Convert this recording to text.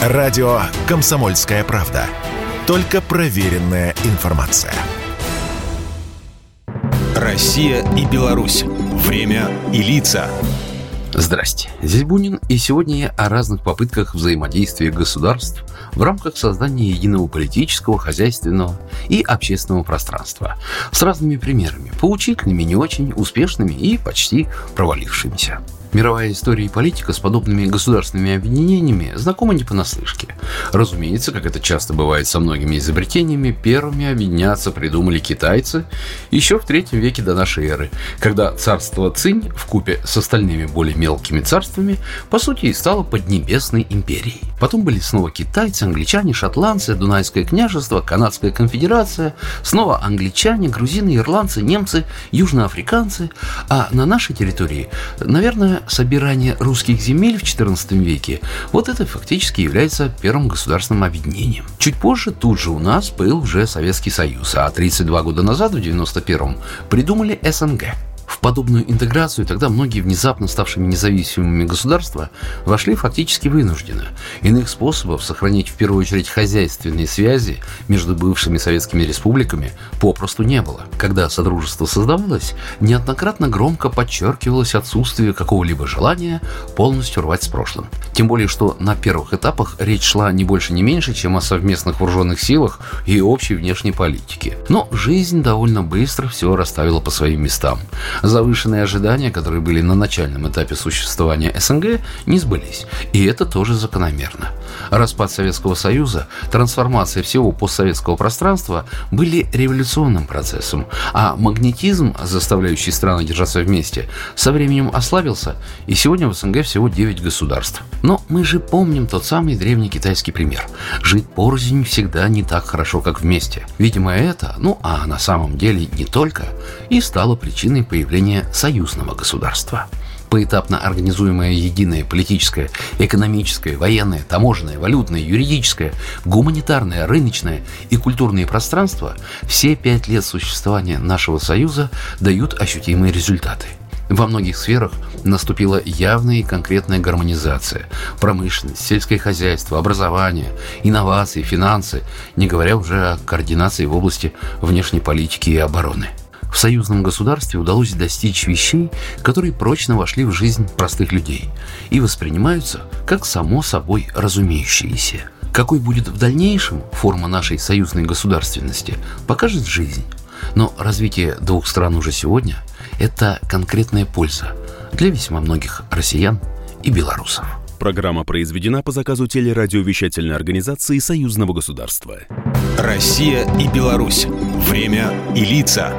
Радио «Комсомольская правда». Только проверенная информация. Россия и Беларусь. Время и лица. Здрасте, здесь Бунин, и сегодня я о разных попытках взаимодействия государств в рамках создания единого политического, хозяйственного и общественного пространства с разными примерами, поучительными, не очень, успешными и почти провалившимися. Мировая история и политика с подобными государственными объединениями знакома не понаслышке. Разумеется, как это часто бывает со многими изобретениями, первыми объединяться придумали китайцы еще в третьем веке до нашей эры, когда царство Цинь в купе с остальными более мелкими царствами по сути и стало Поднебесной империей. Потом были снова китайцы, англичане, шотландцы, Дунайское княжество, Канадская конфедерация, снова англичане, грузины, ирландцы, немцы, южноафриканцы, а на нашей территории, наверное, собирание русских земель в XIV веке, вот это фактически является первым государственным объединением. Чуть позже тут же у нас был уже Советский Союз, а 32 года назад, в 91-м, придумали СНГ – подобную интеграцию тогда многие внезапно ставшими независимыми государства вошли фактически вынужденно. Иных способов сохранить в первую очередь хозяйственные связи между бывшими советскими республиками попросту не было. Когда Содружество создавалось, неоднократно громко подчеркивалось отсутствие какого-либо желания полностью рвать с прошлым. Тем более, что на первых этапах речь шла не больше, не меньше, чем о совместных вооруженных силах и общей внешней политике. Но жизнь довольно быстро все расставила по своим местам. Завышенные ожидания, которые были на начальном этапе существования СНГ, не сбылись. И это тоже закономерно. Распад Советского Союза, трансформация всего постсоветского пространства были революционным процессом, а магнетизм, заставляющий страны держаться вместе, со временем ослабился, и сегодня в СНГ всего 9 государств. Но мы же помним тот самый древний китайский пример. Жить порознь всегда не так хорошо, как вместе. Видимо, это, ну а на самом деле не только, и стало причиной появления появления союзного государства. Поэтапно организуемое единое политическое, экономическое, военное, таможенное, валютное, юридическое, гуманитарное, рыночное и культурное пространство все пять лет существования нашего союза дают ощутимые результаты. Во многих сферах наступила явная и конкретная гармонизация. Промышленность, сельское хозяйство, образование, инновации, финансы, не говоря уже о координации в области внешней политики и обороны – в союзном государстве удалось достичь вещей, которые прочно вошли в жизнь простых людей и воспринимаются как само собой разумеющиеся. Какой будет в дальнейшем форма нашей союзной государственности, покажет жизнь. Но развитие двух стран уже сегодня – это конкретная польза для весьма многих россиян и белорусов. Программа произведена по заказу телерадиовещательной организации Союзного государства. Россия и Беларусь. Время и лица.